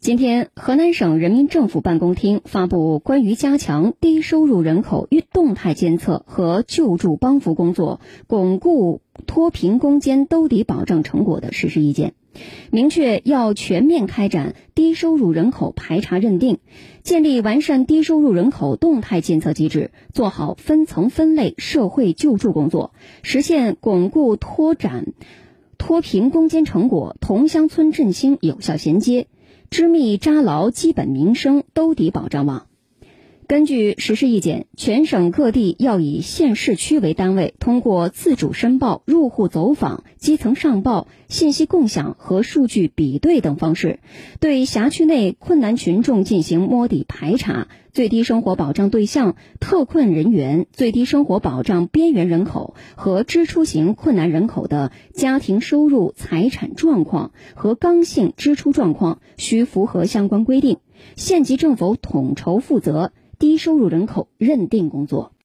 今天，河南省人民政府办公厅发布关于加强低收入人口动态监测和救助帮扶工作，巩固脱贫攻坚兜底保障成果的实施意见，明确要全面开展低收入人口排查认定，建立完善低收入人口动态监测机制，做好分层分类社会救助工作，实现巩固拓展脱贫攻坚成果同乡村振兴有效衔接。织密扎牢基本民生兜底保障网。根据实施意见，全省各地要以县市区为单位，通过自主申报、入户走访、基层上报、信息共享和数据比对等方式，对辖区内困难群众进行摸底排查。最低生活保障对象、特困人员、最低生活保障边缘人口和支出型困难人口的家庭收入、财产状况和刚性支出状况需符合相关规定，县级政府统筹负责低收入人口认定工作。